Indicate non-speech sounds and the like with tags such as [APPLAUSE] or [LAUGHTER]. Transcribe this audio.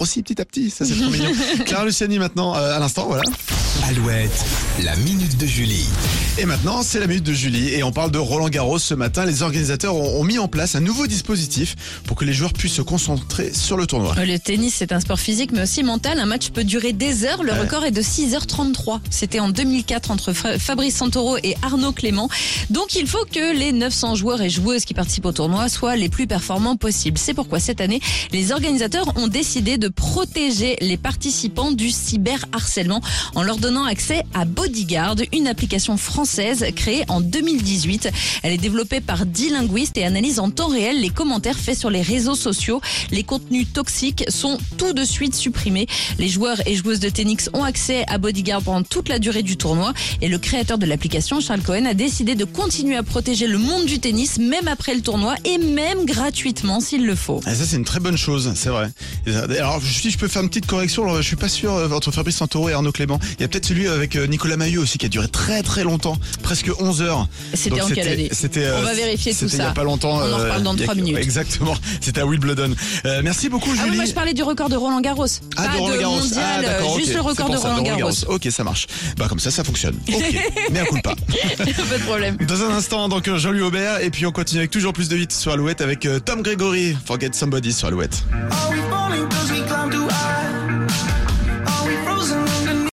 aussi petit à petit, ça c'est trop mignon. [LAUGHS] Clara Luciani maintenant, euh, à l'instant, voilà. Alouette, la minute de Julie. Et maintenant, c'est la minute de Julie et on parle de Roland Garros ce matin. Les organisateurs ont, ont mis en place un nouveau dispositif pour que les joueurs puissent se concentrer sur le tournoi. Le tennis, c'est un sport physique mais aussi mental. Un match peut durer des heures. Le Ouais. record est de 6h33. C'était en 2004 entre Fabrice Santoro et Arnaud Clément. Donc il faut que les 900 joueurs et joueuses qui participent au tournoi soient les plus performants possibles. C'est pourquoi cette année, les organisateurs ont décidé de protéger les participants du cyberharcèlement en leur donnant accès à Bodyguard, une application française créée en 2018. Elle est développée par 10 linguistes et analyse en temps réel les commentaires faits sur les réseaux sociaux. Les contenus toxiques sont tout de suite supprimés. Les joueurs et joueuses de tennis ont accès à Bodyguard pendant toute la durée du tournoi et le créateur de l'application, Charles Cohen, a décidé de continuer à protéger le monde du tennis même après le tournoi et même gratuitement s'il le faut. Et ça c'est une très bonne chose, c'est vrai. Ça- Alors si je peux faire une petite correction, alors, je suis pas sûr euh, entre Fabrice Santoro et Arnaud Clément. Il y a peut-être celui avec euh, Nicolas Mahut aussi qui a duré très très longtemps, presque 11 heures. C'était en quelle année C'était euh, On va vérifier tout c'était il y a ça. pas longtemps. On en euh, reparle dans il y a- trois minutes. Exactement. C'était à Wimbledon. Euh, merci beaucoup Ah Julie. oui, moi je parlais du record de Roland Garros. Ah, pas de Roland Garros. mondial, Ah, juste le record de ça, Roland Garros. Ok, ça marche. Bah comme ça, ça fonctionne. Ok. [LAUGHS] Mais un coup pas. pas de problème. Dans un instant, donc Jean-Louis Aubert, et puis on continue avec toujours plus de hits sur Alouette avec euh, Tom Gregory, Forget Somebody sur Alouette. cause we climb to